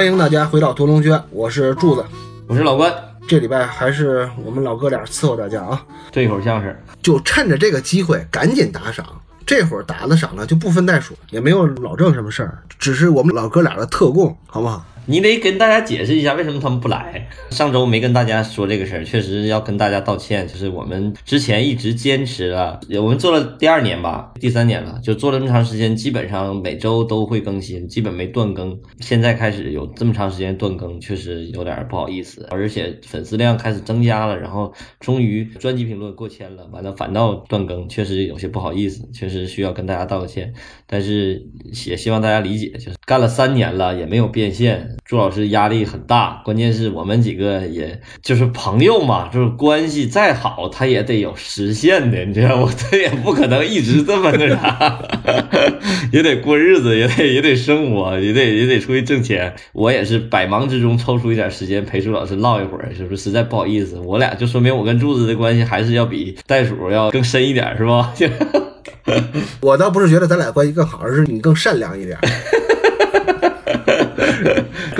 欢迎大家回到屠龙轩，我是柱子。我是老关，这礼拜还是我们老哥俩伺候大家啊，这一口相声，就趁着这个机会赶紧打赏。这会儿打了赏了就不分袋鼠，也没有老郑什么事儿，只是我们老哥俩的特供，好不好？你得跟大家解释一下为什么他们不来。上周没跟大家说这个事儿，确实要跟大家道歉。就是我们之前一直坚持了，我们做了第二年吧，第三年了，就做了这么长时间，基本上每周都会更新，基本没断更。现在开始有这么长时间断更，确实有点不好意思。而且粉丝量开始增加了，然后终于专辑评论过千了，完了反倒断更，确实有些不好意思，确实需要跟大家道个歉。但是也希望大家理解，就是干了三年了也没有变现。朱老师压力很大，关键是我们几个也就是朋友嘛，就是关系再好，他也得有实现的，你知道吗？他也不可能一直这么那啥，也得过日子，也得也得生活，也得也得出去挣钱。我也是百忙之中抽出一点时间陪朱老师唠一会儿，是不是？实在不好意思，我俩就说明我跟柱子的关系还是要比袋鼠要更深一点，是吧？我倒不是觉得咱俩关系更好，而是你更善良一点。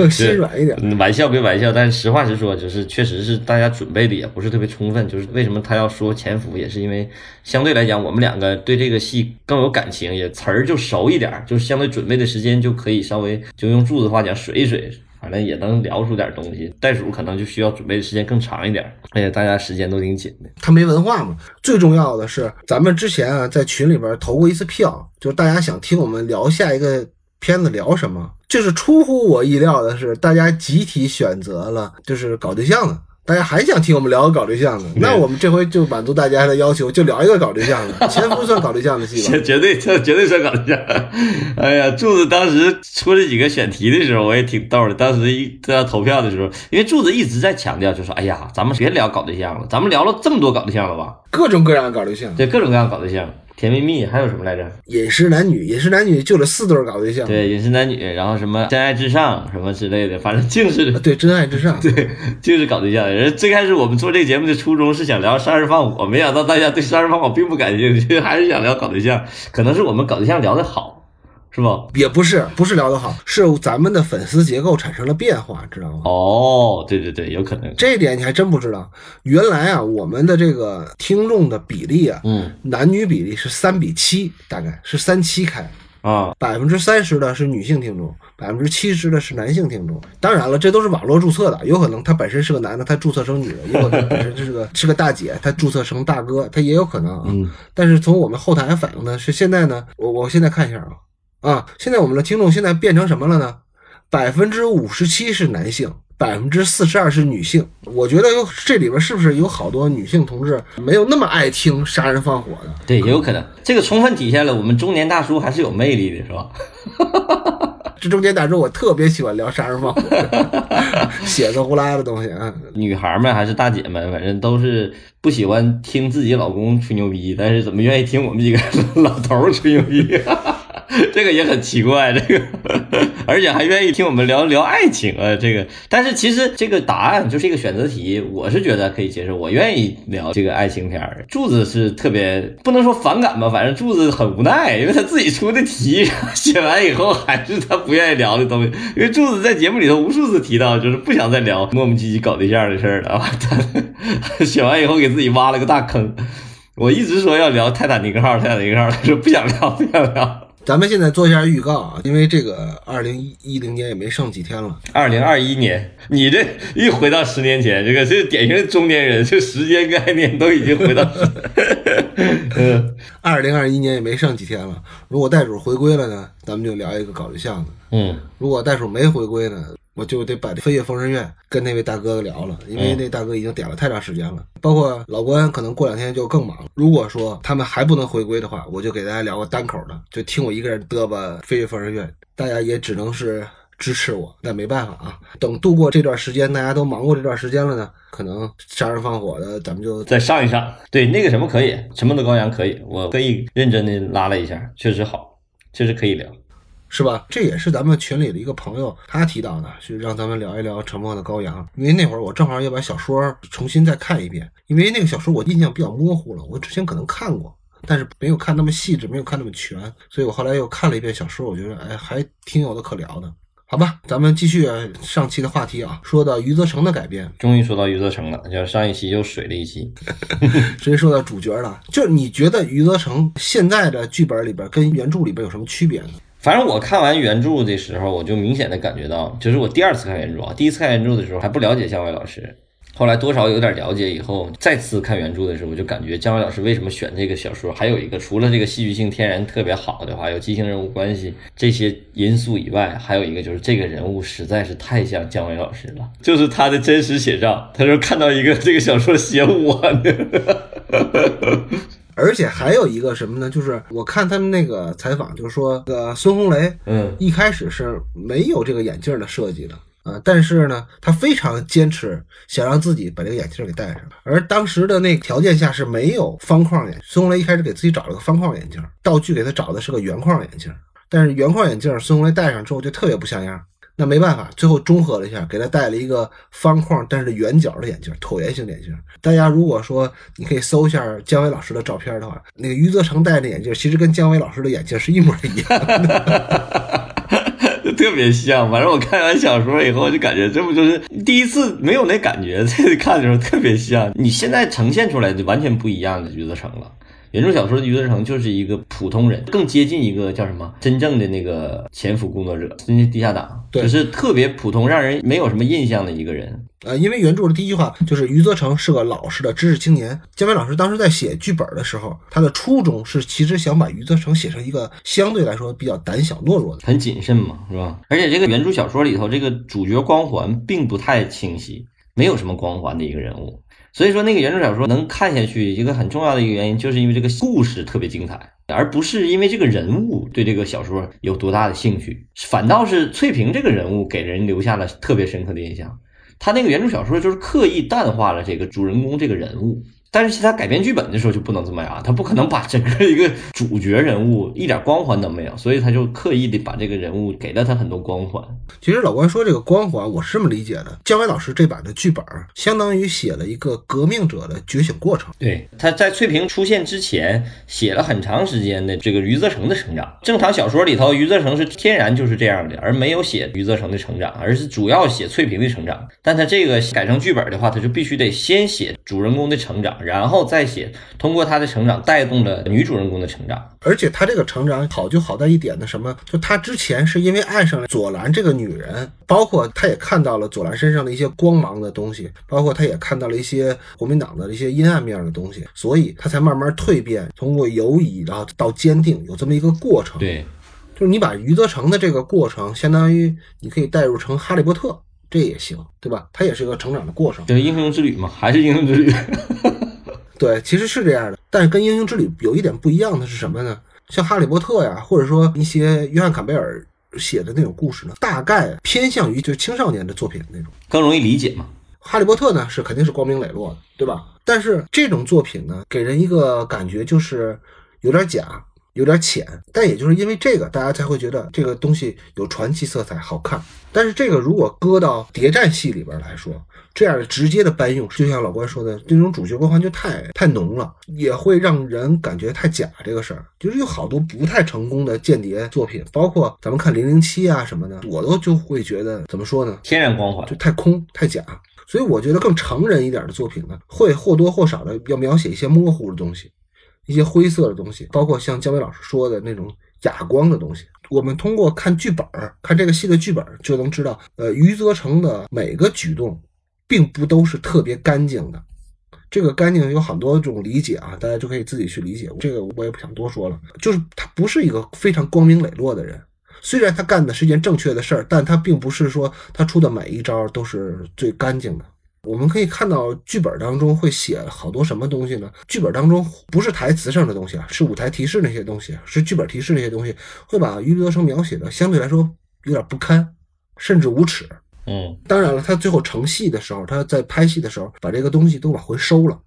更心软一点，玩笑归玩笑，但是实话实说，就是确实是大家准备的也不是特别充分。就是为什么他要说潜伏，也是因为相对来讲，我们两个对这个戏更有感情，也词儿就熟一点，就是相对准备的时间就可以稍微就用柱子话讲水一水，反正也能聊出点东西。袋鼠可能就需要准备的时间更长一点，而且大家时间都挺紧的。他没文化嘛。最重要的是，咱们之前啊在群里边投过一次票，就是大家想听我们聊下一个片子聊什么。就是出乎我意料的是，大家集体选择了就是搞对象的。大家还想听我们聊个搞对象的，那我们这回就满足大家的要求，就聊一个搞对象的。前夫算搞对象的戏吧？绝对，这绝对算搞对象。哎呀，柱子当时出这几个选题的时候，我也挺逗的。当时一在要投票的时候，因为柱子一直在强调，就说：“哎呀，咱们别聊搞对象了，咱们聊了这么多搞对象了吧？各种各样的搞对象，对，各种各样搞对象。”甜蜜蜜还有什么来着？饮食男女，饮食男女就这四对搞对象。对，饮食男女，然后什么真爱至上什么之类的，反正净是对真爱至上，对，就是搞对象。人最开始我们做这个节目的初衷是想聊杀人放火，没想到大家对杀人放火并不感兴趣，还是想聊搞对象。可能是我们搞对象聊得好。是吧？也不是，不是聊得好，是咱们的粉丝结构产生了变化，知道吗？哦，对对对，有可能。这一点你还真不知道。原来啊，我们的这个听众的比例啊，嗯，男女比例是三比七，大概是三七开啊。百分之三十的是女性听众，百分之七十的是男性听众。当然了，这都是网络注册的，有可能他本身是个男的，他注册成女的；有可能本身是个是个大姐，他注册成大哥，他也有可能啊。嗯。但是从我们后台反映的是，现在呢，我我现在看一下啊。啊，现在我们的听众现在变成什么了呢？百分之五十七是男性，百分之四十二是女性。我觉得有这里边是不是有好多女性同志没有那么爱听杀人放火的？对，也有可能。这个充分体现了我们中年大叔还是有魅力的，是吧？这中年大叔我特别喜欢聊杀人放火、血色呼啦的东西啊。女孩们还是大姐们，反正都是不喜欢听自己老公吹牛逼，但是怎么愿意听我们几个 老头吹牛逼？这个也很奇怪，这个，而且还愿意听我们聊聊爱情啊，这个。但是其实这个答案就是一个选择题，我是觉得可以接受，我愿意聊这个爱情片儿。柱子是特别不能说反感吧，反正柱子很无奈，因为他自己出的题写完以后还是他不愿意聊的东西。因为柱子在节目里头无数次提到，就是不想再聊磨磨唧唧搞对象的事儿了。他写完以后给自己挖了个大坑。我一直说要聊泰坦尼克号，泰坦尼克号，他说不想聊，不想聊。咱们现在做一下预告啊，因为这个二零一零年也没剩几天了。二零二一年，你这一回到十年前，这个这典型的中年人，这时间概念都已经回到。嗯，二零二一年也没剩几天了。如果袋鼠回归了呢，咱们就聊一个搞对象的。嗯，如果袋鼠没回归呢？我就得把《飞越疯人院》跟那位大哥聊了，因为那大哥已经点了太长时间了。包括老关，可能过两天就更忙。如果说他们还不能回归的话，我就给大家聊个单口的，就听我一个人嘚吧《飞越疯人院》。大家也只能是支持我，但没办法啊。等度过这段时间，大家都忙过这段时间了呢，可能杀人放火的，咱们就再上一上。对，那个什么可以，沉默的羔羊可以，我可以认真的拉了一下，确实好，确实可以聊。是吧？这也是咱们群里的一个朋友他提到的，是让咱们聊一聊《沉默的羔羊》。因为那会儿我正好要把小说重新再看一遍，因为那个小说我印象比较模糊了，我之前可能看过，但是没有看那么细致，没有看那么全，所以我后来又看了一遍小说，我觉得哎，还挺有的可聊的。好吧，咱们继续上期的话题啊，说到余则成的改编，终于说到余则成了，就上一期又水了一期。直接说到主角了，就是你觉得余则成现在的剧本里边跟原著里边有什么区别呢？反正我看完原著的时候，我就明显的感觉到，就是我第二次看原著啊，第一次看原著的时候还不了解姜伟老师。后来多少有点了解以后，再次看原著的时候，我就感觉姜伟老师为什么选这个小说，还有一个除了这个戏剧性天然特别好的话，有畸形人物关系这些因素以外，还有一个就是这个人物实在是太像姜伟老师了，就是他的真实写照。他说看到一个这个小说写我呢，而且还有一个什么呢？就是我看他们那个采访，就是说，呃，孙红雷，嗯，一开始是没有这个眼镜的设计的。啊，但是呢，他非常坚持想让自己把这个眼镜给戴上，而当时的那个条件下是没有方框眼。孙红雷一开始给自己找了个方框眼镜，道具给他找的是个圆框眼镜，但是圆框眼镜孙红雷戴上之后就特别不像样。那没办法，最后中和了一下，给他戴了一个方框但是圆角的眼镜，椭圆形眼镜。大家如果说你可以搜一下姜伟老师的照片的话，那个余则成戴的眼镜其实跟姜伟老师的眼镜是一模一样的。特别像，反正我看完小说以后就感觉这不就是第一次没有那感觉，这看的时候特别像。你现在呈现出来就完全不一样的余则成了。原著小说的余则成就是一个普通人，更接近一个叫什么真正的那个潜伏工作者，地地下党，就是特别普通，让人没有什么印象的一个人。呃，因为原著的第一句话就是余则成是个老实的知识青年。姜维老师当时在写剧本的时候，他的初衷是其实想把余则成写成一个相对来说比较胆小懦弱的，很谨慎嘛，是吧？而且这个原著小说里头，这个主角光环并不太清晰，没有什么光环的一个人物。所以说，那个原著小说能看下去，一个很重要的一个原因，就是因为这个故事特别精彩，而不是因为这个人物对这个小说有多大的兴趣。反倒是翠萍这个人物给人留下了特别深刻的印象。他那个原著小说就是刻意淡化了这个主人公这个人物。但是他改编剧本的时候就不能这么样，他不可能把整个一个 主角人物一点光环都没有，所以他就刻意的把这个人物给了他很多光环。其实老关说这个光环，我是这么理解的：姜维老师这版的剧本相当于写了一个革命者的觉醒过程。对，他在翠萍出现之前写了很长时间的这个余则成的成长。正常小说里头，余则成是天然就是这样的，而没有写余则成的成长，而是主要写翠萍的成长。但他这个改成剧本的话，他就必须得先写主人公的成长。然后再写，通过他的成长带动了女主人公的成长，而且他这个成长好就好在一点的，什么？就他之前是因为爱上了左蓝这个女人，包括他也看到了左蓝身上的一些光芒的东西，包括他也看到了一些国民党的一些阴暗面的东西，所以他才慢慢蜕变，通过犹疑，然后到坚定，有这么一个过程。对，就是你把余则成的这个过程，相当于你可以代入成哈利波特，这也行，对吧？他也是一个成长的过程，就是英雄之旅嘛，还是英雄之旅。对，其实是这样的，但是跟《英雄之旅》有一点不一样的是什么呢？像《哈利波特》呀，或者说一些约翰·坎贝尔写的那种故事呢，大概偏向于就是青少年的作品那种，更容易理解嘛。《哈利波特》呢是肯定是光明磊落的，对吧？但是这种作品呢，给人一个感觉就是有点假。有点浅，但也就是因为这个，大家才会觉得这个东西有传奇色彩，好看。但是这个如果搁到谍战戏里边来说，这样直接的搬用，就像老关说的，这种主角光环就太太浓了，也会让人感觉太假。这个事儿就是有好多不太成功的间谍作品，包括咱们看零零七啊什么的，我都就会觉得怎么说呢？天然光环就太空太假。所以我觉得更成人一点的作品呢，会或多或少的要描写一些模糊的东西。一些灰色的东西，包括像姜维老师说的那种哑光的东西，我们通过看剧本儿，看这个戏的剧本就能知道，呃，余则成的每个举动，并不都是特别干净的。这个干净有很多种理解啊，大家就可以自己去理解。这个我也不想多说了，就是他不是一个非常光明磊落的人。虽然他干的是件正确的事儿，但他并不是说他出的每一招都是最干净的。我们可以看到剧本当中会写好多什么东西呢？剧本当中不是台词上的东西啊，是舞台提示那些东西，是剧本提示那些东西，会把余则成描写的相对来说有点不堪，甚至无耻。嗯，当然了，他最后成戏的时候，他在拍戏的时候把这个东西都往回收了。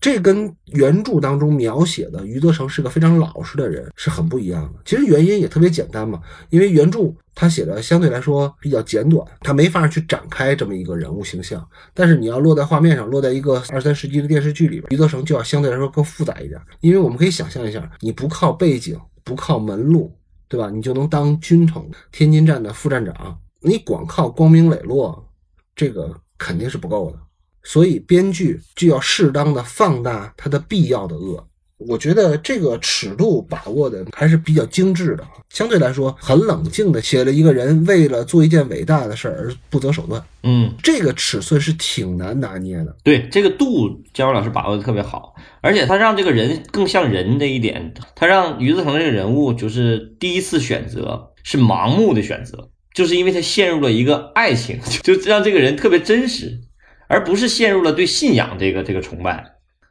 这跟原著当中描写的余则成是个非常老实的人是很不一样的。其实原因也特别简单嘛，因为原著他写的相对来说比较简短，他没法去展开这么一个人物形象。但是你要落在画面上，落在一个二三十集的电视剧里边，余则成就要相对来说更复杂一点。因为我们可以想象一下，你不靠背景，不靠门路，对吧？你就能当军统天津站的副站长，你光靠光明磊落，这个肯定是不够的。所以编剧就要适当的放大它的必要的恶。我觉得这个尺度把握的还是比较精致的，相对来说很冷静的写了一个人为了做一件伟大的事儿而不择手段。嗯，这个尺寸是挺难拿捏的。对这个度，姜文老师把握的特别好，而且他让这个人更像人的一点，他让余则成这个人物就是第一次选择是盲目的选择，就是因为他陷入了一个爱情，就让这个人特别真实，而不是陷入了对信仰这个这个崇拜。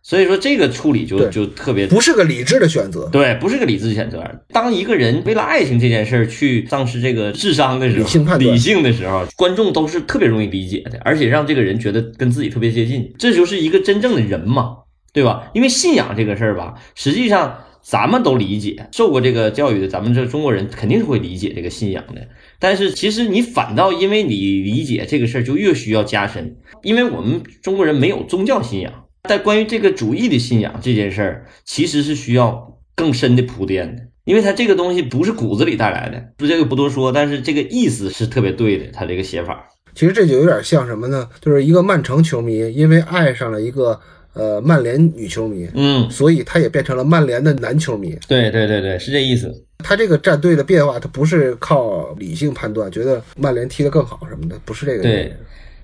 所以说这个处理就就特别不是个理智的选择。对，不是个理智选择。当一个人为了爱情这件事儿去丧失这个智商的时候，理性判断理性的时候，观众都是特别容易理解的，而且让这个人觉得跟自己特别接近，这就是一个真正的人嘛，对吧？因为信仰这个事儿吧，实际上咱们都理解，受过这个教育的，咱们这中国人肯定是会理解这个信仰的。但是其实你反倒因为你理解这个事儿，就越需要加深，因为我们中国人没有宗教信仰。但关于这个主义的信仰这件事儿，其实是需要更深的铺垫的，因为它这个东西不是骨子里带来的，不这个不多说，但是这个意思是特别对的，他这个写法。其实这就有点像什么呢？就是一个曼城球迷因为爱上了一个呃曼联女球迷，嗯，所以他也变成了曼联的男球迷。对对对对，是这意思。他这个战队的变化，他不是靠理性判断，觉得曼联踢得更好什么的，不是这个。对。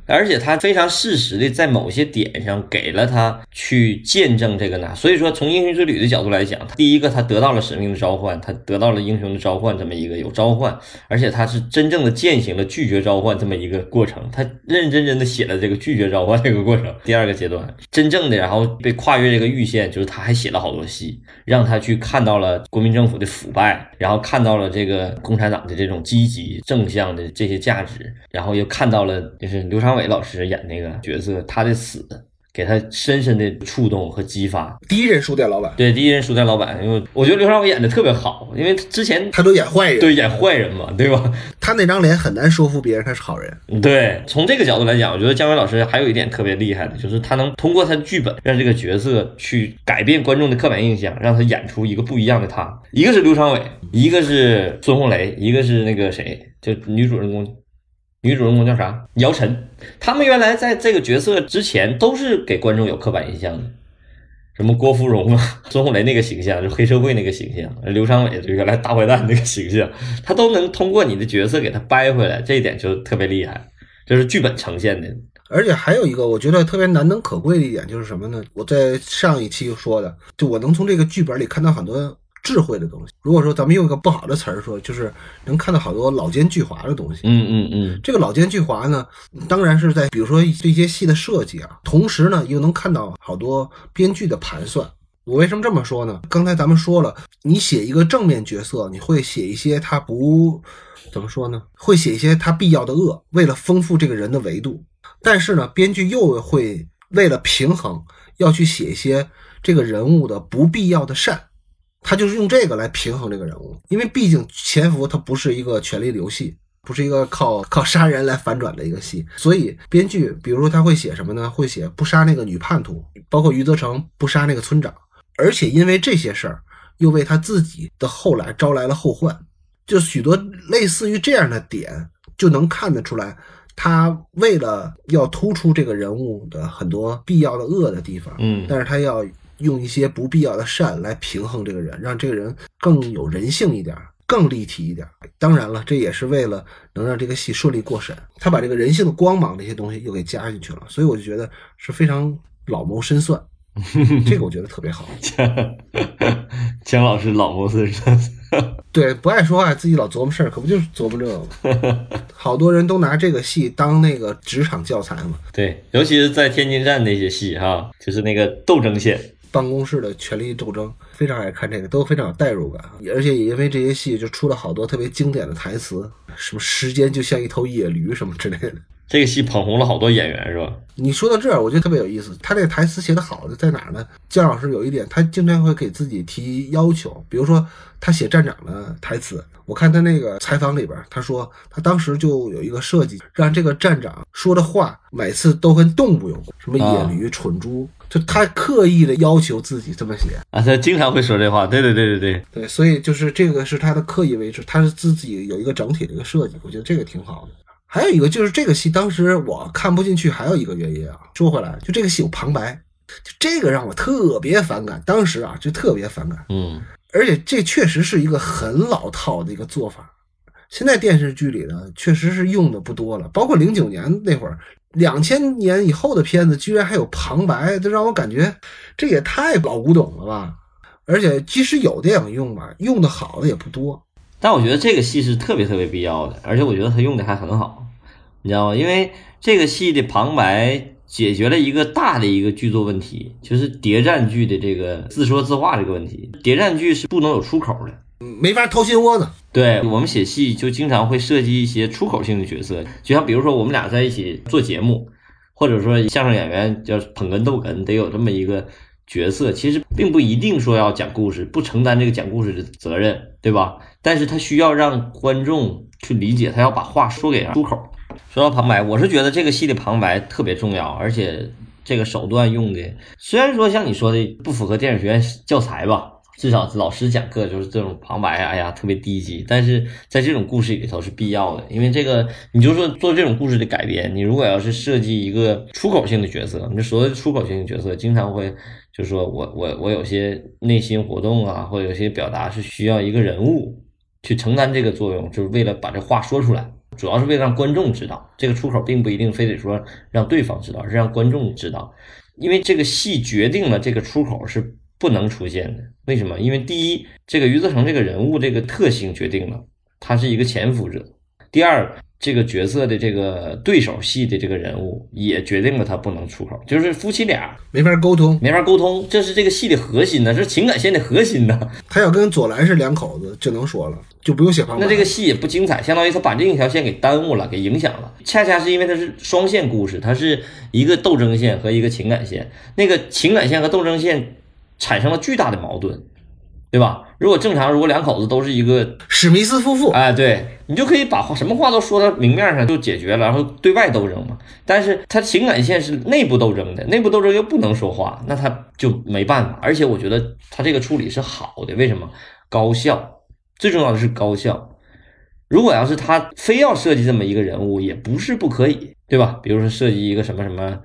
而且他非常适时的在某些点上给了他去见证这个呢，所以说从英雄之旅的角度来讲，第一个他得到了使命的召唤，他得到了英雄的召唤这么一个有召唤，而且他是真正的践行了拒绝召唤这么一个过程，他认认真真的写了这个拒绝召唤这个过程。第二个阶段，真正的然后被跨越这个预线，就是他还写了好多戏，让他去看到了国民政府的腐败，然后看到了这个共产党的这种积极正向的这些价值，然后又看到了就是刘长。伟老师演那个角色，他的死给他深深的触动和激发。第一任书店老板，对，第一任书店老板，因为我觉得刘长伟演的特别好，因为之前他都演坏人，对，演坏人嘛，对吧？他那张脸很难说服别人他是好人。对，从这个角度来讲，我觉得姜伟老师还有一点特别厉害的，就是他能通过他的剧本让这个角色去改变观众的刻板印象，让他演出一个不一样的他。一个是刘长伟，一个是孙红雷，一个是那个谁，就女主人公。女主人公叫啥？姚晨。他们原来在这个角色之前都是给观众有刻板印象的，什么郭芙蓉啊、孙红雷那个形象，就黑社会那个形象；刘长伟就原来大坏蛋那个形象，他都能通过你的角色给他掰回来，这一点就特别厉害，这是剧本呈现的。而且还有一个我觉得特别难能可贵的一点就是什么呢？我在上一期说的，就我能从这个剧本里看到很多。智慧的东西，如果说咱们用一个不好的词儿说，就是能看到好多老奸巨猾的东西。嗯嗯嗯，这个老奸巨猾呢，当然是在比如说这些戏的设计啊，同时呢又能看到好多编剧的盘算。我为什么这么说呢？刚才咱们说了，你写一个正面角色，你会写一些他不怎么说呢？会写一些他必要的恶，为了丰富这个人的维度。但是呢，编剧又会为了平衡，要去写一些这个人物的不必要的善。他就是用这个来平衡这个人物，因为毕竟潜伏它不是一个权力的游戏，不是一个靠靠杀人来反转的一个戏，所以编剧比如说他会写什么呢？会写不杀那个女叛徒，包括余则成不杀那个村长，而且因为这些事儿，又为他自己的后来招来了后患，就许多类似于这样的点，就能看得出来，他为了要突出这个人物的很多必要的恶的地方，嗯，但是他要。用一些不必要的善来平衡这个人，让这个人更有人性一点，更立体一点。当然了，这也是为了能让这个戏顺利过审。他把这个人性的光芒这些东西又给加进去了，所以我就觉得是非常老谋深算。这个我觉得特别好。姜老师老谋深算，对，不爱说话，自己老琢磨事儿，可不就是琢磨这个吗？好多人都拿这个戏当那个职场教材嘛。对，尤其是在天津站那些戏哈，就是那个斗争线。办公室的权力斗争，非常爱看这个，都非常有代入感，而且也因为这些戏就出了好多特别经典的台词，什么时间就像一头野驴什么之类的。这个戏捧红了好多演员，是吧？你说到这儿，我觉得特别有意思。他这个台词写的好的在哪儿呢？姜老师有一点，他经常会给自己提要求，比如说他写站长的台词，我看他那个采访里边，他说他当时就有一个设计，让这个站长说的话每次都跟动物有关，什么野驴、蠢猪。就他刻意的要求自己这么写啊，他经常会说这话，对对对对对对，所以就是这个是他的刻意为之，他是自己有一个整体的一个设计，我觉得这个挺好的。还有一个就是这个戏当时我看不进去，还有一个原因啊。说回来，就这个戏有旁白，就这个让我特别反感。当时啊，就特别反感。嗯，而且这确实是一个很老套的一个做法。现在电视剧里呢，确实是用的不多了。包括零九年那会儿，两千年以后的片子居然还有旁白，这让我感觉这也太老古董了吧。而且即使有电影用吧，用的好的也不多。但我觉得这个戏是特别特别必要的，而且我觉得他用的还很好，你知道吗？因为这个戏的旁白解决了一个大的一个剧作问题，就是谍战剧的这个自说自话这个问题。谍战剧是不能有出口的。没法掏心窝子。对我们写戏就经常会设计一些出口性的角色，就像比如说我们俩在一起做节目，或者说相声演员叫捧哏逗哏，得有这么一个角色。其实并不一定说要讲故事，不承担这个讲故事的责任，对吧？但是他需要让观众去理解，他要把话说给出口。说到旁白，我是觉得这个戏的旁白特别重要，而且这个手段用的虽然说像你说的不符合电影学院教材吧。至少老师讲课就是这种旁白，哎呀，特别低级。但是在这种故事里头是必要的，因为这个，你就说做这种故事的改编，你如果要是设计一个出口性的角色，你所谓的出口性的角色，经常会就说我我我有些内心活动啊，或者有些表达是需要一个人物去承担这个作用，就是为了把这话说出来，主要是为了让观众知道，这个出口并不一定非得说让对方知道，而是让观众知道，因为这个戏决定了这个出口是。不能出现的，为什么？因为第一，这个余则成这个人物这个特性决定了他是一个潜伏者；第二，这个角色的这个对手戏的这个人物也决定了他不能出口，就是夫妻俩没法沟通，没法沟通，这是这个戏的核心呢，是情感线的核心呢。他要跟左蓝是两口子就能说了，就不用写旁白。那这个戏也不精彩，相当于他把另一条线给耽误了，给影响了。恰恰是因为它是双线故事，它是一个斗争线和一个情感线，那个情感线和斗争线。产生了巨大的矛盾，对吧？如果正常，如果两口子都是一个史密斯夫妇，哎，对你就可以把话什么话都说到明面上就解决了，然后对外斗争嘛。但是他情感线是内部斗争的，内部斗争又不能说话，那他就没办法。而且我觉得他这个处理是好的，为什么？高效，最重要的是高效。如果要是他非要设计这么一个人物，也不是不可以，对吧？比如说设计一个什么什么。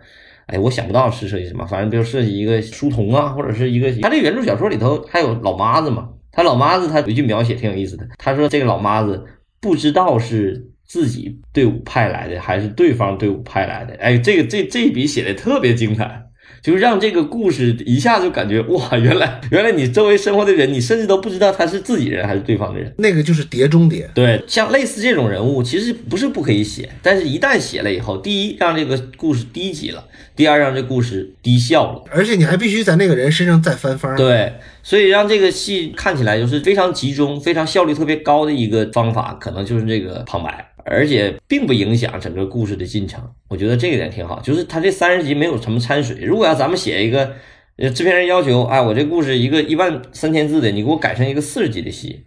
哎，我想不到是设计什么，反正比如设计一个书童啊，或者是一个他这原著小说里头还有老妈子嘛，他老妈子他有一句描写挺有意思的，他说这个老妈子不知道是自己队伍派来的还是对方队伍派来的，哎，这个这这一笔写的特别精彩。就让这个故事一下就感觉哇，原来原来你周围生活的人，你甚至都不知道他是自己人还是对方的人。那个就是碟中谍。对，像类似这种人物，其实不是不可以写，但是一旦写了以后，第一让这个故事低级了，第二让这故事低效了，而且你还必须在那个人身上再翻番。对，所以让这个戏看起来就是非常集中、非常效率特别高的一个方法，可能就是这个旁白。而且并不影响整个故事的进程，我觉得这一点挺好。就是他这三十集没有什么掺水。如果要咱们写一个，呃，制片人要求，哎，我这故事一个一万三千字的，你给我改成一个四十集的戏，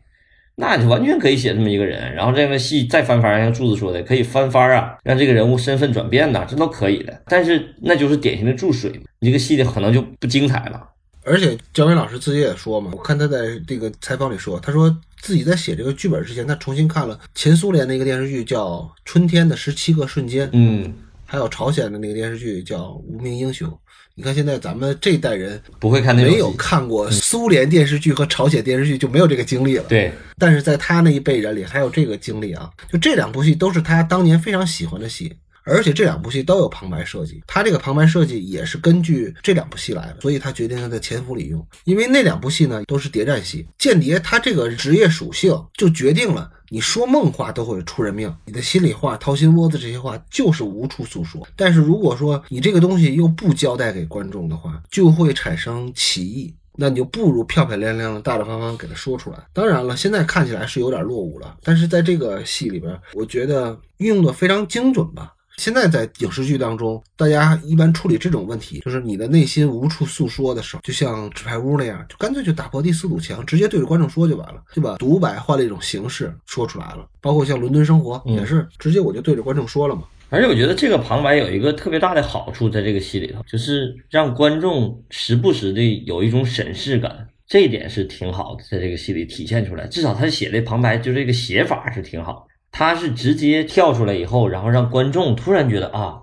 那就完全可以写这么一个人。然后这样的戏再翻番，像柱子说的，可以翻番啊，让这个人物身份转变呐，这都可以的。但是那就是典型的注水，你这个戏的可能就不精彩了。而且姜伟老师自己也说嘛，我看他在这个采访里说，他说自己在写这个剧本之前，他重新看了前苏联的一个电视剧叫《春天的十七个瞬间》，嗯，还有朝鲜的那个电视剧叫《无名英雄》。你看现在咱们这代人不会看那没有看过苏联电视剧和朝鲜电视剧，就没有这个经历了。对，但是在他那一辈人里还有这个经历啊，就这两部戏都是他当年非常喜欢的戏。而且这两部戏都有旁白设计，他这个旁白设计也是根据这两部戏来的，所以他决定要在潜伏里用。因为那两部戏呢都是谍战戏，间谍他这个职业属性就决定了，你说梦话都会出人命，你的心里话、掏心窝子这些话就是无处诉说。但是如果说你这个东西又不交代给观众的话，就会产生歧义，那你就不如漂漂亮亮的、大大方方给他说出来。当然了，现在看起来是有点落伍了，但是在这个戏里边，我觉得运用的非常精准吧。现在在影视剧当中，大家一般处理这种问题，就是你的内心无处诉说的时候，就像纸牌屋那样，就干脆就打破第四堵墙，直接对着观众说就完了，就把独白换了一种形式说出来了。包括像《伦敦生活》也是，直接我就对着观众说了嘛。而且我觉得这个旁白有一个特别大的好处，在这个戏里头，就是让观众时不时的有一种审视感，这一点是挺好的，在这个戏里体现出来。至少他写的旁白就这个写法是挺好。他是直接跳出来以后，然后让观众突然觉得啊，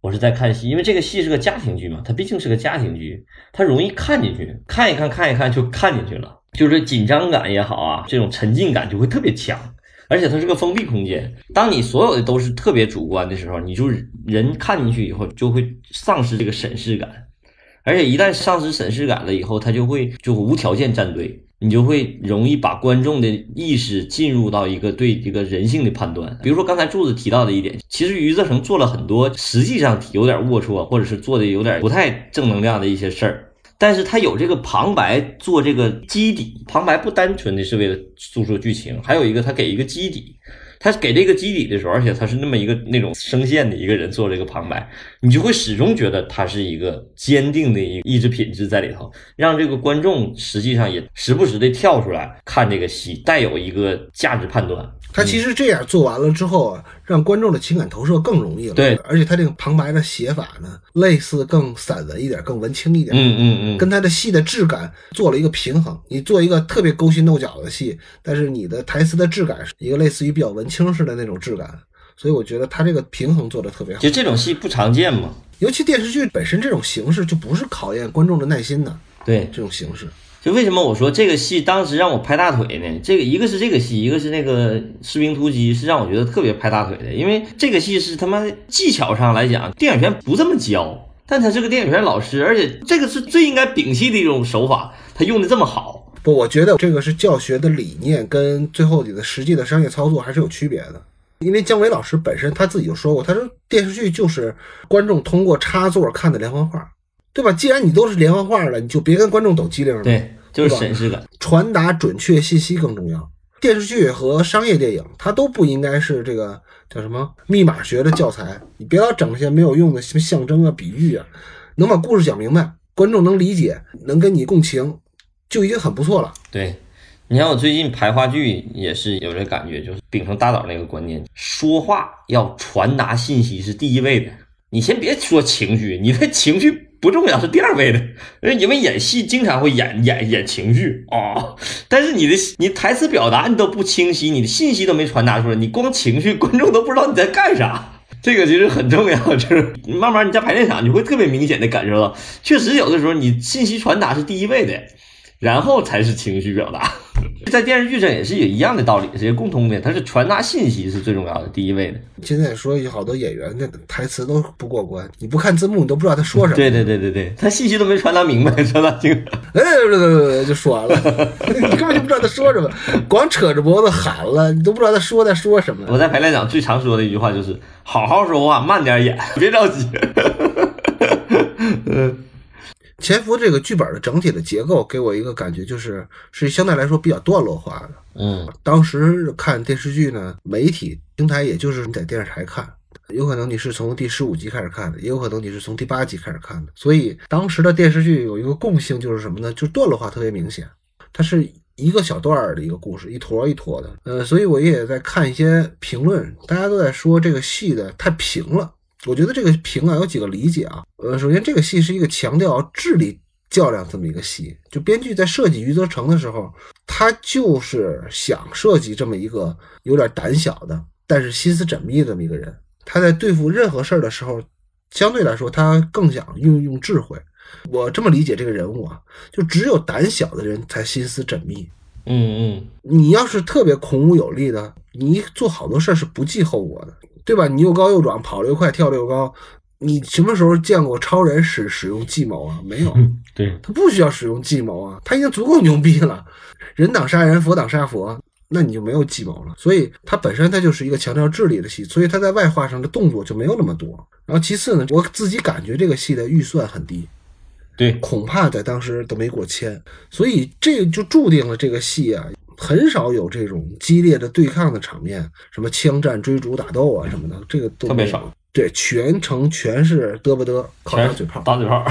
我是在看戏，因为这个戏是个家庭剧嘛，它毕竟是个家庭剧，它容易看进去，看一看看一看就看进去了，就是紧张感也好啊，这种沉浸感就会特别强。而且它是个封闭空间，当你所有的都是特别主观的时候，你就人看进去以后就会丧失这个审视感，而且一旦丧失审视感了以后，他就会就无条件站队，你就会容易把观众的意识进入到一个对这个人性的判断。比如说刚才柱子提到的一点，其实余则成做了很多实际上有点龌龊，或者是做的有点不太正能量的一些事儿。但是他有这个旁白做这个基底，旁白不单纯的是为了诉说剧情，还有一个他给一个基底，他给这个基底的时候，而且他是那么一个那种声线的一个人做这个旁白，你就会始终觉得他是一个坚定的一个意志品质在里头，让这个观众实际上也时不时的跳出来看这个戏，带有一个价值判断。他其实这样做完了之后啊，让观众的情感投射更容易了。对，而且他这个旁白的写法呢，类似更散文一点，更文青一点。嗯嗯嗯，跟他的戏的质感做了一个平衡。你做一个特别勾心斗角的戏，但是你的台词的质感是一个类似于比较文青式的那种质感。所以我觉得他这个平衡做的特别好。就这种戏不常见嘛，尤其电视剧本身这种形式就不是考验观众的耐心的。对，这种形式。就为什么我说这个戏当时让我拍大腿呢？这个一个是这个戏，一个是那个《士兵突击》，是让我觉得特别拍大腿的。因为这个戏是他妈技巧上来讲，电影学院不这么教，但他是个电影学院老师，而且这个是最应该摒弃的一种手法，他用的这么好。不，我觉得这个是教学的理念跟最后你的实际的商业操作还是有区别的。因为姜伟老师本身他自己就说过，他说电视剧就是观众通过插座看的连环画。对吧？既然你都是连环画了，你就别跟观众抖机灵了。对，就是审视感，传达准确信息更重要。电视剧和商业电影，它都不应该是这个叫什么密码学的教材。你别老整些没有用的什么象征啊、比喻啊，能把故事讲明白，观众能理解，能跟你共情，就已经很不错了。对，你看我最近排话剧也是有这感觉，就是秉承大导那个观念，说话要传达信息是第一位的。你先别说情绪，你的情绪。不重要是第二位的，因为演戏经常会演演演情绪啊，但是你的你台词表达你都不清晰，你的信息都没传达出来，你光情绪，观众都不知道你在干啥，这个其实很重要，就是慢慢你在排练场你会特别明显的感受到，确实有的时候你信息传达是第一位的，然后才是情绪表达。在电视剧上也是有一样的道理，是共通的。它是传达信息是最重要的，第一位的。现在说有好多演员的台词都不过关，你不看字幕你都不知道他说什么。对对对对对，他信息都没传达明白，传达清。哎，对对对，就说完了，你根本就不知道他说什么，光扯着脖子喊了，你都不知道他说在说什么。我在排练场最常说的一句话就是：好好说话，慢点演，别着急。嗯。潜伏这个剧本的整体的结构给我一个感觉，就是是相对来说比较段落化的。嗯，当时看电视剧呢，媒体平台也就是你在电视台看，有可能你是从第十五集开始看的，也有可能你是从第八集开始看的。所以当时的电视剧有一个共性就是什么呢？就段落化特别明显，它是一个小段儿的一个故事，一坨一坨的。呃，所以我也在看一些评论，大家都在说这个戏的太平了。我觉得这个评啊有几个理解啊，呃，首先这个戏是一个强调智力较量这么一个戏，就编剧在设计余则成的时候，他就是想设计这么一个有点胆小的，但是心思缜密的这么一个人。他在对付任何事儿的时候，相对来说他更想运用智慧。我这么理解这个人物啊，就只有胆小的人才心思缜密。嗯嗯，你要是特别孔武有力的，你做好多事儿是不计后果的。对吧？你又高又壮，跑得又快，跳得又高，你什么时候见过超人使使用计谋啊？没有，对他不需要使用计谋啊，他已经足够牛逼了。人挡杀人，佛挡杀佛，那你就没有计谋了。所以他本身他就是一个强调智力的戏，所以他在外化上的动作就没有那么多。然后其次呢，我自己感觉这个戏的预算很低，对，恐怕在当时都没过千，所以这就注定了这个戏啊。很少有这种激烈的对抗的场面，什么枪战、追逐、打斗啊什么的，这个特别少。对，全程全是嘚不嘚，靠打嘴炮，打嘴炮。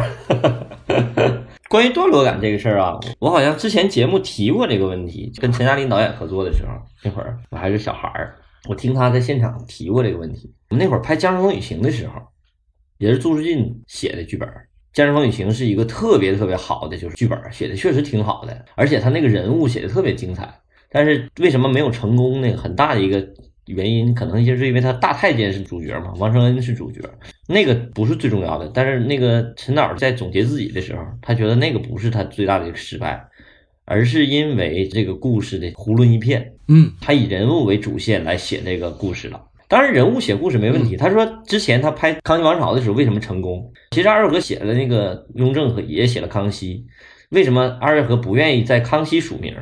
关于段落感这个事儿啊，我好像之前节目提过这个问题，跟陈嘉林导演合作的时候，那会儿我还是小孩儿，我听他在现场提过这个问题。我们那会儿拍《江山风雨行》的时候，也是朱世俊写的剧本。《江山风雨行》是一个特别特别好的，就是剧本写的确实挺好的，而且他那个人物写的特别精彩。但是为什么没有成功呢？很大的一个原因，可能就是因为他大太监是主角嘛，王承恩是主角，那个不是最重要的。但是那个陈导在总结自己的时候，他觉得那个不是他最大的一个失败，而是因为这个故事的囫囵一片，嗯，他以人物为主线来写这个故事了。当然，人物写故事没问题。他说之前他拍《康熙王朝》的时候为什么成功？其实二月河写了那个雍正和也写了康熙，为什么二月河不愿意在康熙署名？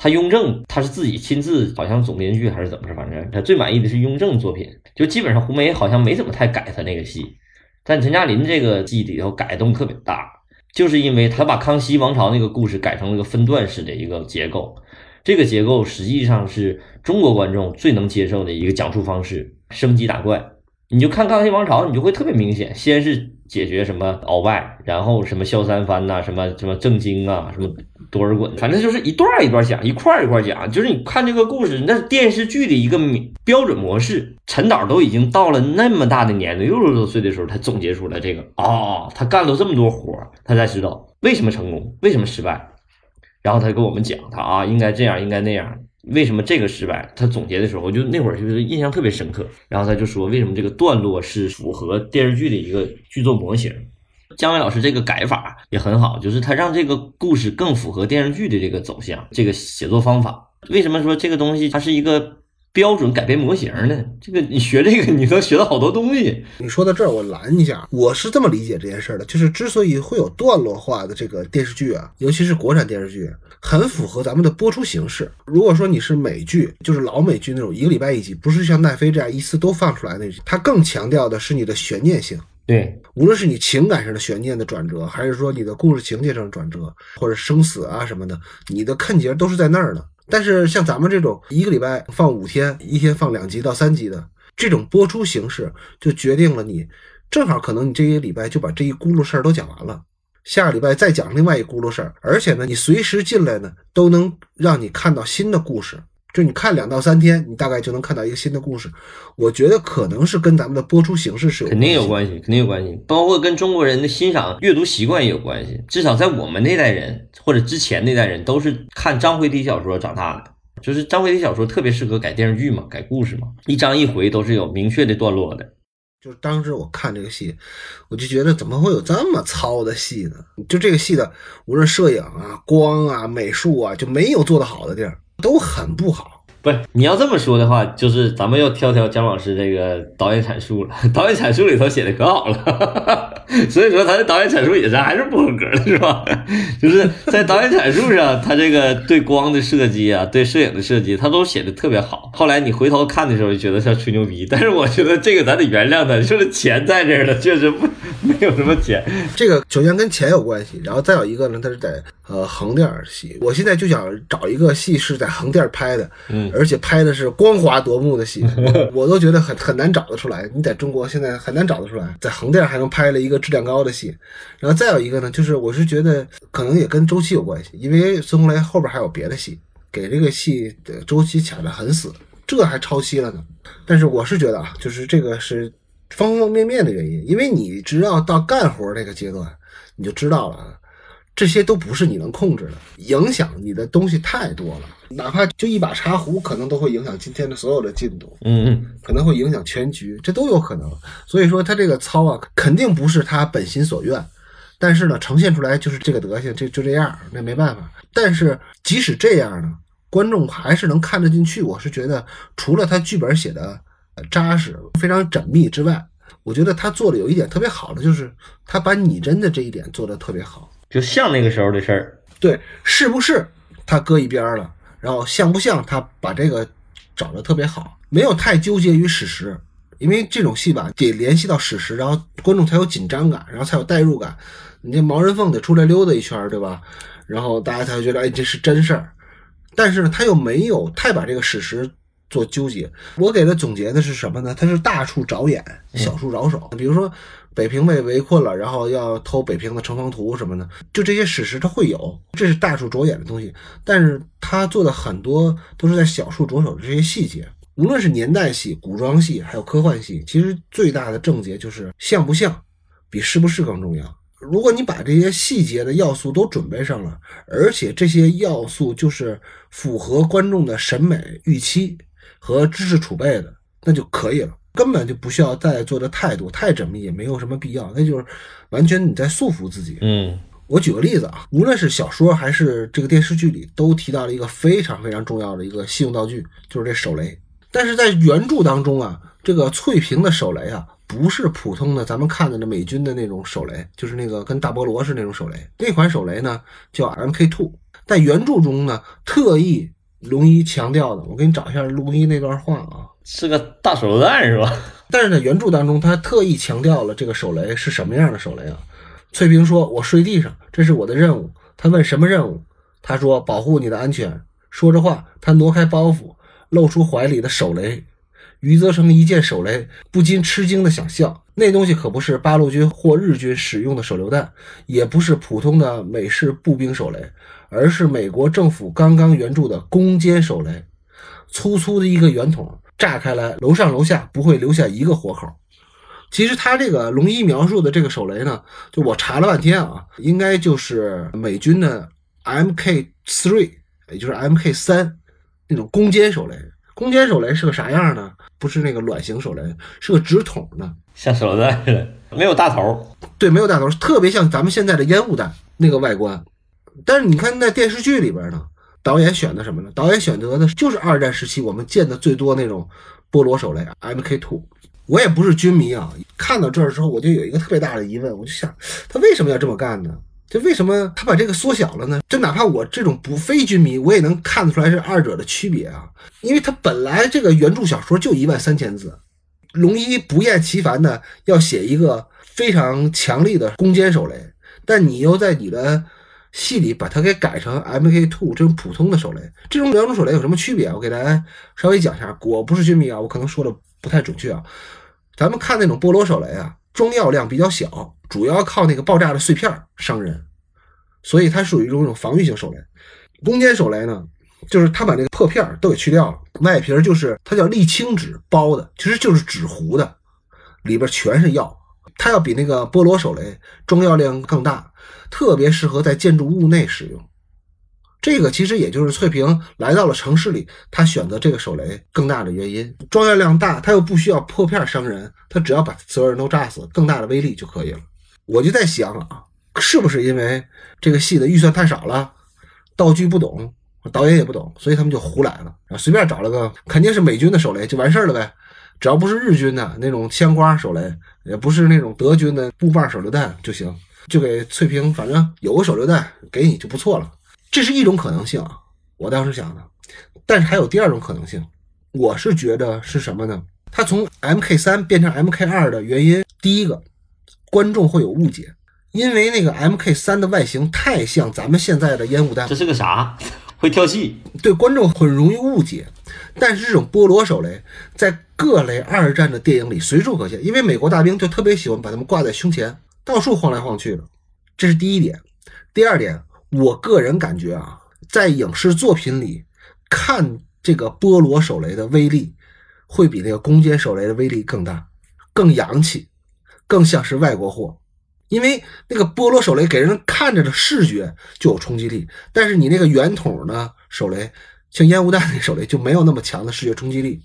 他雍正他是自己亲自好像总编剧还是怎么着，反正他最满意的是雍正作品，就基本上胡梅好像没怎么太改他那个戏，但陈嘉林这个戏里头改动特别大，就是因为他把康熙王朝那个故事改成了一个分段式的一个结构，这个结构实际上是中国观众最能接受的一个讲述方式，升级打怪。你就看康熙王朝，你就会特别明显，先是解决什么鳌拜，然后什么萧三番呐，什么什么郑经啊，什么多尔衮，反正就是一段一段讲，一块一块讲。就是你看这个故事，那是电视剧的一个标准模式。陈导都已经到了那么大的年龄，六十多岁的时候，他总结出来这个哦，他干了这么多活他才知道为什么成功，为什么失败。然后他跟我们讲，他啊应该这样，应该那样。为什么这个失败？他总结的时候，就那会儿就是印象特别深刻。然后他就说，为什么这个段落是符合电视剧的一个剧作模型？姜伟老师这个改法也很好，就是他让这个故事更符合电视剧的这个走向，这个写作方法。为什么说这个东西它是一个标准改编模型呢？这个你学这个，你能学到好多东西。你说到这儿，我拦一下，我是这么理解这件事的，就是之所以会有段落化的这个电视剧啊，尤其是国产电视剧。很符合咱们的播出形式。如果说你是美剧，就是老美剧那种一个礼拜一集，不是像奈飞这样一次都放出来那，它更强调的是你的悬念性。对，无论是你情感上的悬念的转折，还是说你的故事情节上的转折，或者生死啊什么的，你的看节都是在那儿的。但是像咱们这种一个礼拜放五天，一天放两集到三集的这种播出形式，就决定了你正好可能你这一礼拜就把这一轱辘事儿都讲完了。下个礼拜再讲另外一轱辘事儿，而且呢，你随时进来呢，都能让你看到新的故事。就你看两到三天，你大概就能看到一个新的故事。我觉得可能是跟咱们的播出形式是有肯定有关系，肯定有关系，包括跟中国人的欣赏阅读习惯也有关系。至少在我们那代人或者之前那代人，都是看章回体小说长大的，就是章回体小说特别适合改电视剧嘛，改故事嘛，一章一回都是有明确的段落的。就是当时我看这个戏，我就觉得怎么会有这么糙的戏呢？就这个戏的，无论摄影啊、光啊、美术啊，就没有做得好的地儿，都很不好。不是你要这么说的话，就是咱们要挑挑姜老师这个导演阐述了。导演阐述里头写的可好了，所以说他的导演阐述也是还是不合格的，是吧？就是在导演阐述上，他这个对光的设计啊，对摄影的设计，他都写的特别好。后来你回头看的时候，就觉得像吹牛逼，但是我觉得这个咱得原谅他，就是钱在这儿了，确实不没有什么钱。这个首先跟钱有关系，然后再有一个呢，他是在呃横店戏。我现在就想找一个戏是在横店拍的，嗯。而且拍的是光华夺目的戏，我都觉得很很难找得出来。你在中国现在很难找得出来，在横店还能拍了一个质量高的戏。然后再有一个呢，就是我是觉得可能也跟周期有关系，因为孙红雷后边还有别的戏，给这个戏的周期卡得很死，这还超期了呢。但是我是觉得啊，就是这个是方方面面的原因，因为你只要到干活这个阶段，你就知道了。这些都不是你能控制的，影响你的东西太多了。哪怕就一把茶壶，可能都会影响今天的所有的进度。嗯嗯，可能会影响全局，这都有可能。所以说他这个操啊，肯定不是他本心所愿。但是呢，呈现出来就是这个德行，就就这样，那没办法。但是即使这样呢，观众还是能看得进去。我是觉得，除了他剧本写的扎实、非常缜密之外，我觉得他做的有一点特别好的，就是他把拟真的这一点做得特别好。就像那个时候的事儿，对，是不是他搁一边了？然后像不像他把这个找的特别好，没有太纠结于史实，因为这种戏吧得联系到史实，然后观众才有紧张感，然后才有代入感。你这毛人凤得出来溜达一圈，对吧？然后大家才会觉得，哎，这是真事儿。但是呢，他又没有太把这个史实做纠结。我给他总结的是什么呢？他是大处着眼，小处着手。比如说。北平被围困了，然后要偷北平的城防图什么的，就这些史实它会有，这是大处着眼的东西。但是他做的很多都是在小处着手的这些细节，无论是年代戏、古装戏，还有科幻戏，其实最大的症结就是像不像，比是不是更重要。如果你把这些细节的要素都准备上了，而且这些要素就是符合观众的审美预期，和知识储备的，那就可以了，根本就不需要再做的太多、太缜密，也没有什么必要。那就是完全你在束缚自己。嗯我举个例子啊，无论是小说还是这个电视剧里，都提到了一个非常非常重要的一个信用道具，就是这手雷。但是在原著当中啊，这个翠屏的手雷啊，不是普通的咱们看的那美军的那种手雷，就是那个跟大菠萝是那种手雷。那款手雷呢叫 MK Two，在原著中呢特意龙一强调的，我给你找一下龙一那段话啊。是个大手榴弹是吧？但是在原著当中，他特意强调了这个手雷是什么样的手雷啊？翠屏说：“我睡地上，这是我的任务。”他问什么任务？他说：“保护你的安全。”说着话，他挪开包袱，露出怀里的手雷。余则成一见手雷，不禁吃惊的想笑。那东西可不是八路军或日军使用的手榴弹，也不是普通的美式步兵手雷，而是美国政府刚刚援助的攻坚手雷。粗粗的一个圆筒，炸开来，楼上楼下不会留下一个活口。其实他这个龙一描述的这个手雷呢，就我查了半天啊，应该就是美军的 MK three，也就是 MK 三那种攻坚手雷。攻坚手雷是个啥样呢？不是那个卵形手雷，是个直筒的，像手榴弹似的，没有大头。对，没有大头，特别像咱们现在的烟雾弹那个外观。但是你看在电视剧里边呢，导演选的什么呢？导演选择的就是二战时期我们见的最多那种波罗手雷 MK two。我也不是军迷啊，看到这儿之后我就有一个特别大的疑问，我就想他为什么要这么干呢？就为什么他把这个缩小了呢？就哪怕我这种不非军迷，我也能看得出来是二者的区别啊。因为他本来这个原著小说就一万三千字，龙一不厌其烦的要写一个非常强力的攻坚手雷，但你又在你的戏里把它给改成 MK Two 这种普通的手雷，这种两种手雷有什么区别？我给大家稍微讲一下。我不是军迷啊，我可能说的不太准确啊。咱们看那种菠萝手雷啊，装药量比较小，主要靠那个爆炸的碎片伤人，所以它属于一种防御型手雷。攻坚手雷呢，就是它把那个破片都给去掉了，外皮就是它叫沥青纸包的，其实就是纸糊的，里边全是药。它要比那个菠萝手雷装药量更大，特别适合在建筑物内使用。这个其实也就是翠屏来到了城市里，他选择这个手雷更大的原因。装药量大，他又不需要破片伤人，他只要把所有人都炸死，更大的威力就可以了。我就在想啊，是不是因为这个戏的预算太少了，道具不懂，导演也不懂，所以他们就胡来了，啊，随便找了个肯定是美军的手雷就完事儿了呗。只要不是日军的那种枪瓜手雷，也不是那种德军的步棒手榴弹就行，就给翠萍，反正有个手榴弹给你就不错了。这是一种可能性啊，我当时想的，但是还有第二种可能性，我是觉得是什么呢？他从 M K 三变成 M K 二的原因，第一个，观众会有误解，因为那个 M K 三的外形太像咱们现在的烟雾弹这，是个啥？会跳戏？对观众很容易误解。但是这种菠萝手雷在各类二战的电影里随处可见，因为美国大兵就特别喜欢把它们挂在胸前，到处晃来晃去的。这是第一点。第二点，我个人感觉啊，在影视作品里看这个菠萝手雷的威力，会比那个攻坚手雷的威力更大，更洋气，更像是外国货。因为那个菠萝手雷给人看着的视觉就有冲击力，但是你那个圆筒呢手雷，像烟雾弹那手雷就没有那么强的视觉冲击力。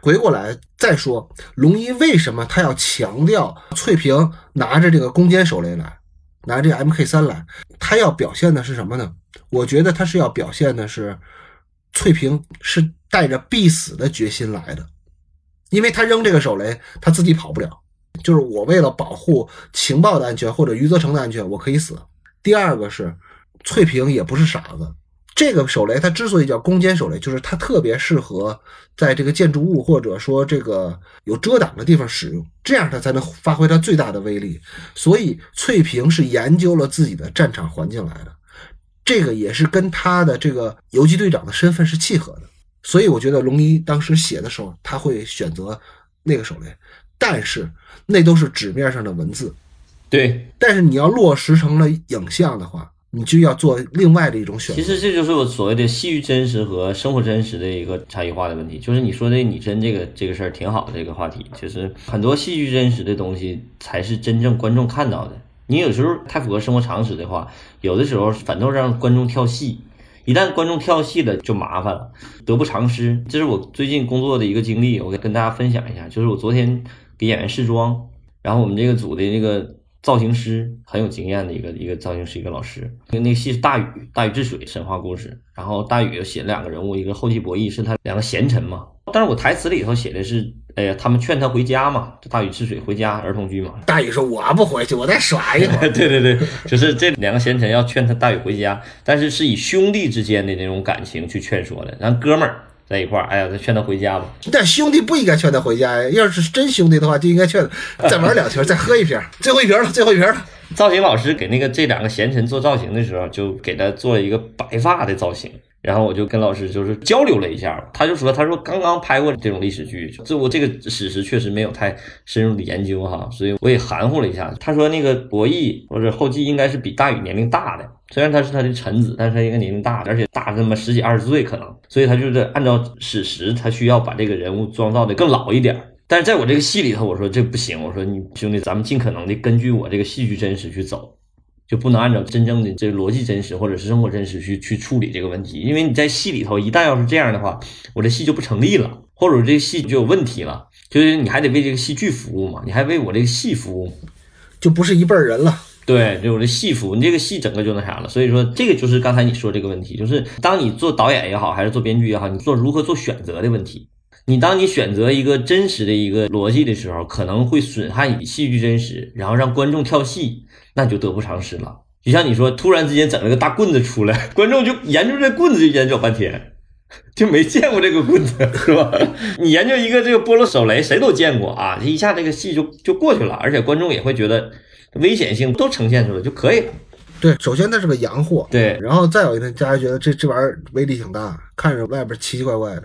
回过来再说，龙一为什么他要强调翠屏拿着这个攻坚手雷来，拿这 MK 三来，他要表现的是什么呢？我觉得他是要表现的是翠屏是带着必死的决心来的，因为他扔这个手雷，他自己跑不了。就是我为了保护情报的安全或者余则成的安全，我可以死。第二个是翠屏也不是傻子，这个手雷它之所以叫攻坚手雷，就是它特别适合在这个建筑物或者说这个有遮挡的地方使用，这样它才能发挥它最大的威力。所以翠屏是研究了自己的战场环境来的，这个也是跟他的这个游击队长的身份是契合的。所以我觉得龙一当时写的时候，他会选择那个手雷。但是那都是纸面上的文字，对，但是你要落实成了影像的话，你就要做另外的一种选择。其实这就是我所谓的戏剧真实和生活真实的一个差异化的问题。就是你说的拟真这个这个事儿挺好的，这个话题就是很多戏剧真实的东西才是真正观众看到的。你有时候太符合生活常识的话，有的时候反倒让观众跳戏。一旦观众跳戏了就麻烦了，得不偿失。这是我最近工作的一个经历，我跟大家分享一下。就是我昨天给演员试妆，然后我们这个组的那个造型师很有经验的一个一个造型师一个老师，那个戏是大禹大禹治水神话故事，然后大禹写了两个人物，一个后期博弈是他两个贤臣嘛，但是我台词里头写的是。哎呀，他们劝他回家嘛，就大禹治水回家儿童剧嘛。大禹说：“我不回去，我再耍一会儿。”对对对，就是这两个贤臣要劝他大禹回家，但是是以兄弟之间的那种感情去劝说的，咱哥们儿在一块儿，哎呀，他劝他回家吧。但兄弟不应该劝他回家呀，要是真兄弟的话，就应该劝再玩两圈，再喝一瓶，最后一瓶了，最后一瓶了。造型老师给那个这两个贤臣做造型的时候，就给他做了一个白发的造型。然后我就跟老师就是交流了一下，他就说，他说刚刚拍过这种历史剧，这我这个史实确实没有太深入的研究哈，所以我也含糊了一下。他说那个博弈或者后继应该是比大禹年龄大的，虽然他是他的臣子，但是他应该年龄大，而且大这么十几二十岁可能，所以他就是按照史实，他需要把这个人物装造的更老一点。但是在我这个戏里头，我说这不行，我说你兄弟，咱们尽可能的根据我这个戏剧真实去走。就不能按照真正的这逻辑真实或者是生活真实去去处理这个问题，因为你在戏里头一旦要是这样的话，我这戏就不成立了，或者这戏就有问题了，就是你还得为这个戏剧服务嘛，你还为我这个戏服务，就不是一辈人了。对，就我这戏服，你这个戏整个就那啥了。所以说，这个就是刚才你说这个问题，就是当你做导演也好，还是做编剧也好，你做如何做选择的问题。你当你选择一个真实的一个逻辑的时候，可能会损害你戏剧真实，然后让观众跳戏。那就得不偿失了。就像你说，突然之间整了个大棍子出来，观众就研究这棍子就研究半天，就没见过这个棍子，是吧？你研究一个这个菠萝手雷，谁都见过啊，这一下这个戏就就过去了，而且观众也会觉得危险性都呈现出来就可以了。对，首先它是个洋货，对，然后再有一天，大家觉得这这玩意儿威力挺大，看着外边奇奇怪怪的。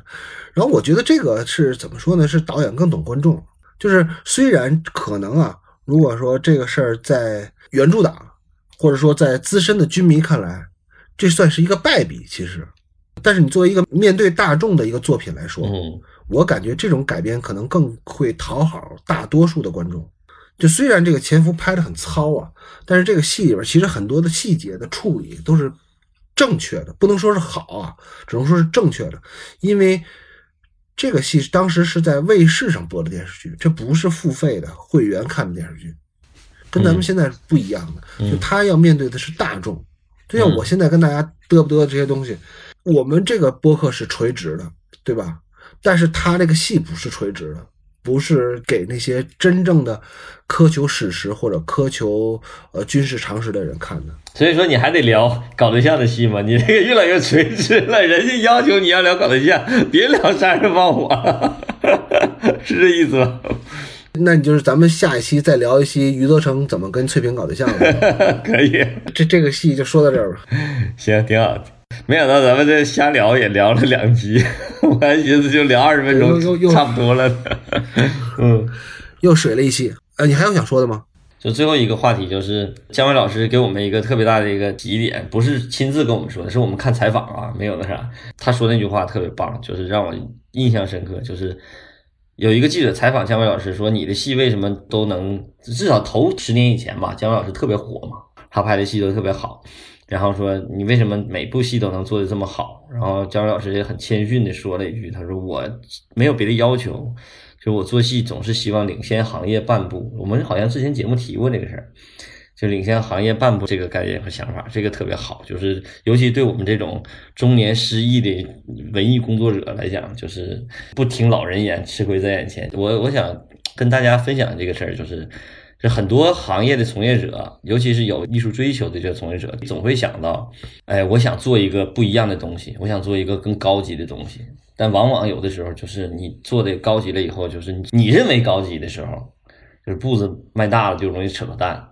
然后我觉得这个是怎么说呢？是导演更懂观众，就是虽然可能啊，如果说这个事儿在。原著党，或者说在资深的军迷看来，这算是一个败笔。其实，但是你作为一个面对大众的一个作品来说，我感觉这种改编可能更会讨好大多数的观众。就虽然这个潜伏拍的很糙啊，但是这个戏里边其实很多的细节的处理都是正确的，不能说是好啊，只能说是正确的。因为这个戏当时是在卫视上播的电视剧，这不是付费的会员看的电视剧。跟咱们现在不一样的，就他要面对的是大众，就像我现在跟大家嘚不嘚这些东西，我们这个播客是垂直的，对吧？但是他那个戏不是垂直的，不是给那些真正的苛求史实或者苛求呃军事常识的人看的。所以说你还得聊搞对象的戏吗？你这个越来越垂直了，人家要求你要聊搞对象，别聊杀人放火，是这意思吧？那你就是咱们下一期再聊一期余则成怎么跟翠萍搞对象 可以，这这个戏就说到这儿吧。行，挺好。没想到咱们这瞎聊也聊了两集，我还寻思就聊二十分钟，差不多了。嗯，又水了一期。呃，你还有想说的吗？就最后一个话题，就是姜伟老师给我们一个特别大的一个提点，不是亲自跟我们说的，是我们看采访啊，没有那啥。他说那句话特别棒，就是让我印象深刻，就是。有一个记者采访姜伟老师说：“你的戏为什么都能至少头十年以前吧？姜伟老师特别火嘛，他拍的戏都特别好。然后说你为什么每部戏都能做的这么好？然后姜老师也很谦逊的说了一句：他说我没有别的要求，就我做戏总是希望领先行业半步。我们好像之前节目提过这个事儿。”就领先行业半步这个概念和想法，这个特别好。就是尤其对我们这种中年失意的文艺工作者来讲，就是不听老人言，吃亏在眼前。我我想跟大家分享这个事儿，就是这很多行业的从业者，尤其是有艺术追求的这些从业者，总会想到，哎，我想做一个不一样的东西，我想做一个更高级的东西。但往往有的时候，就是你做的高级了以后，就是你认为高级的时候，就是步子迈大了，就容易扯淡。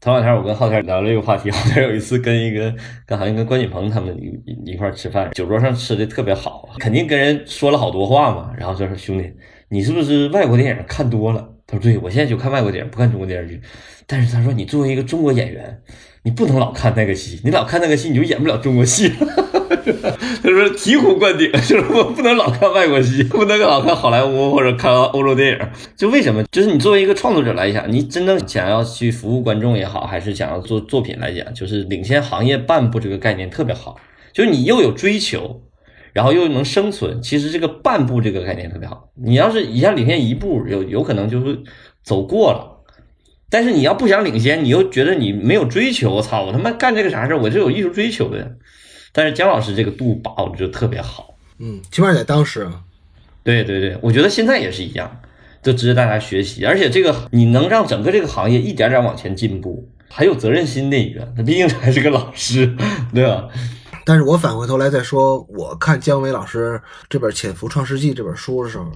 头两天我跟浩天聊了一个话题，浩天有一次跟一个，跟好像跟关锦鹏他们一一块吃饭，酒桌上吃的特别好，肯定跟人说了好多话嘛。然后就说兄弟，你是不是外国电影看多了？他说对，我现在就看外国电影，不看中国电视剧。但是他说你作为一个中国演员，你不能老看那个戏，你老看那个戏你就演不了中国戏。他说醍醐灌顶，就是我不能老看外国戏，不能老看好莱坞或者看欧洲电影。就为什么？就是你作为一个创作者来讲，你真正想要去服务观众也好，还是想要做作品来讲，就是领先行业半步这个概念特别好。就是你又有追求，然后又能生存。其实这个半步这个概念特别好。你要是一下领先一步，有有可能就会走过了。但是你要不想领先，你又觉得你没有追求，我操，我他妈干这个啥事儿，我是有艺术追求的。但是姜老师这个度把握的就特别好，嗯，起码在当时啊，对对对，我觉得现在也是一样，就值得大家学习。而且这个你能让整个这个行业一点点往前进步，还有责任心的一个，他毕竟还是个老师，对吧？但是我返回头来再说，我看姜维老师这本《潜伏创世纪》这本书的时候，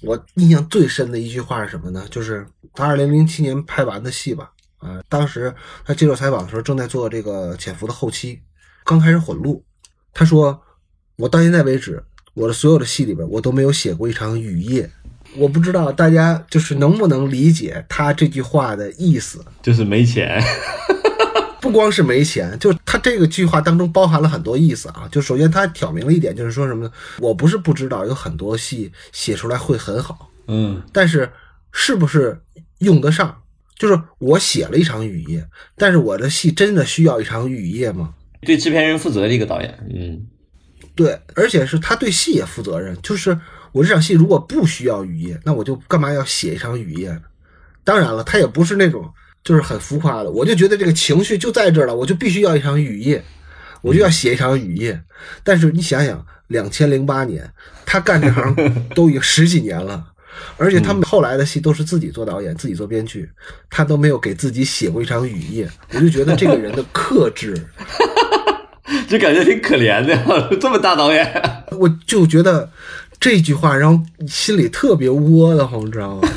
我印象最深的一句话是什么呢？就是他二零零七年拍完的戏吧，啊，当时他接受采访的时候正在做这个《潜伏》的后期，刚开始混录，他说：“我到现在为止，我的所有的戏里边，我都没有写过一场雨夜。”我不知道大家就是能不能理解他这句话的意思，就是没钱。不光是没钱，就他这个句话当中包含了很多意思啊。就首先他挑明了一点，就是说什么呢？我不是不知道有很多戏写出来会很好，嗯，但是是不是用得上？就是我写了一场雨夜，但是我的戏真的需要一场雨夜吗？对制片人负责的一个导演，嗯，对，而且是他对戏也负责任。就是我这场戏如果不需要雨夜，那我就干嘛要写一场雨夜呢？当然了，他也不是那种就是很浮夸的，我就觉得这个情绪就在这儿了，我就必须要一场雨夜，我就要写一场雨夜。但是你想想，两千零八年他干这行 都已经十几年了，而且他们后来的戏都是自己做导演、自己做编剧，他都没有给自己写过一场雨夜，我就觉得这个人的克制。就感觉挺可怜的，这么大导演，我就觉得这句话然后心里特别窝的慌，你知道吗？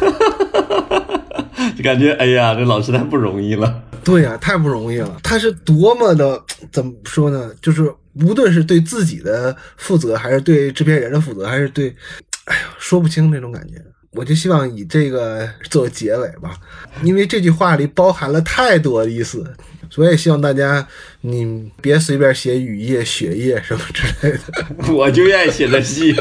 就感觉哎呀，这老师太不容易了。对呀、太不容易了。他是多么的怎么说呢？就是无论是对自己的负责，还是对制片人的负责，还是对，哎呀，说不清那种感觉。我就希望以这个做结尾吧，因为这句话里包含了太多的意思，所以也希望大家你别随便写雨夜、雪夜什么之类的。我就愿意写这戏，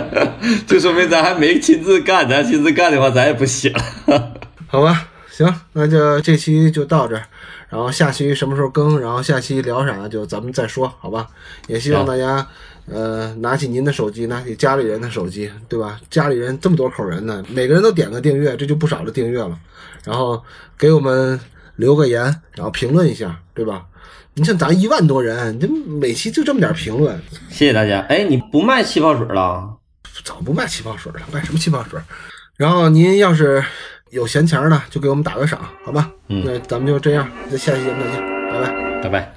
就说明咱还没亲自干，咱亲自干的话，咱也不写了。好吧，行，那就这期就到这儿，然后下期什么时候更，然后下期聊啥就咱们再说，好吧？也希望大家，呃，拿起您的手机，拿起家里人的手机，对吧？家里人这么多口人呢，每个人都点个订阅，这就不少的订阅了，然后给我们留个言，然后评论一下，对吧？你像咱一万多人，这每期就这么点评论，谢谢大家。哎，你不卖气泡水了？早不卖气泡水了卖什么气泡水？然后您要是有闲钱呢就给我们打个赏好吧那咱们就这样那下期节目再见拜拜。拜拜。